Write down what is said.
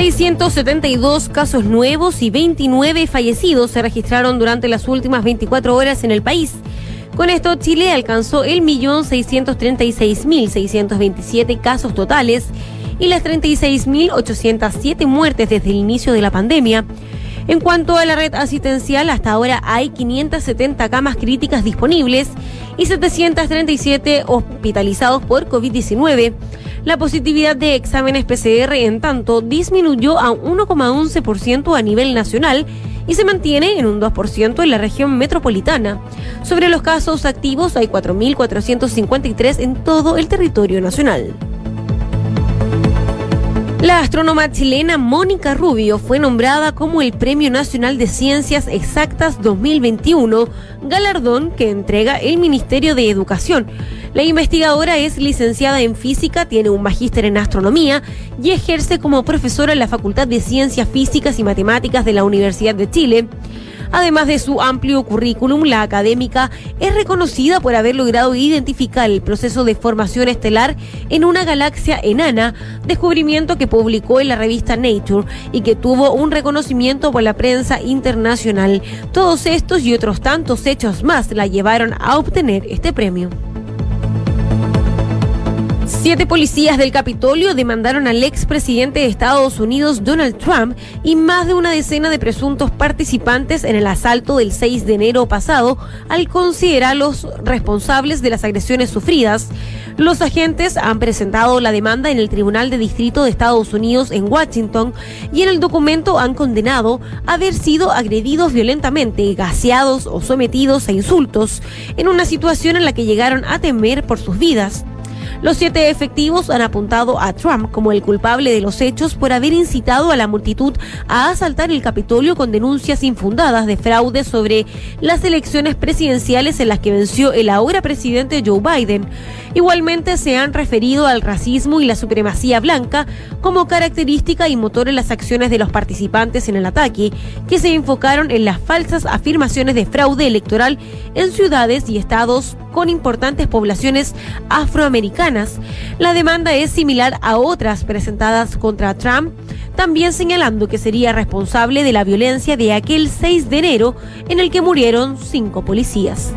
672 casos nuevos y 29 fallecidos se registraron durante las últimas 24 horas en el país. Con esto, Chile alcanzó el millón 636.627 casos totales y las 36.807 muertes desde el inicio de la pandemia. En cuanto a la red asistencial, hasta ahora hay 570 camas críticas disponibles y 737 hospitalizados por COVID-19. La positividad de exámenes PCR, en tanto, disminuyó a 1,11% a nivel nacional y se mantiene en un 2% en la región metropolitana. Sobre los casos activos hay 4.453 en todo el territorio nacional. La astrónoma chilena Mónica Rubio fue nombrada como el Premio Nacional de Ciencias Exactas 2021, galardón que entrega el Ministerio de Educación. La investigadora es licenciada en física, tiene un magíster en astronomía y ejerce como profesora en la Facultad de Ciencias Físicas y Matemáticas de la Universidad de Chile. Además de su amplio currículum, la académica es reconocida por haber logrado identificar el proceso de formación estelar en una galaxia enana, descubrimiento que publicó en la revista Nature y que tuvo un reconocimiento por la prensa internacional. Todos estos y otros tantos hechos más la llevaron a obtener este premio. Siete policías del Capitolio demandaron al expresidente de Estados Unidos, Donald Trump, y más de una decena de presuntos participantes en el asalto del 6 de enero pasado, al considerarlos responsables de las agresiones sufridas. Los agentes han presentado la demanda en el Tribunal de Distrito de Estados Unidos en Washington y en el documento han condenado haber sido agredidos violentamente, gaseados o sometidos a insultos, en una situación en la que llegaron a temer por sus vidas. Los siete efectivos han apuntado a Trump como el culpable de los hechos por haber incitado a la multitud a asaltar el Capitolio con denuncias infundadas de fraude sobre las elecciones presidenciales en las que venció el ahora presidente Joe Biden. Igualmente se han referido al racismo y la supremacía blanca como característica y motor en las acciones de los participantes en el ataque, que se enfocaron en las falsas afirmaciones de fraude electoral en ciudades y estados con importantes poblaciones afroamericanas. La demanda es similar a otras presentadas contra Trump, también señalando que sería responsable de la violencia de aquel 6 de enero en el que murieron cinco policías.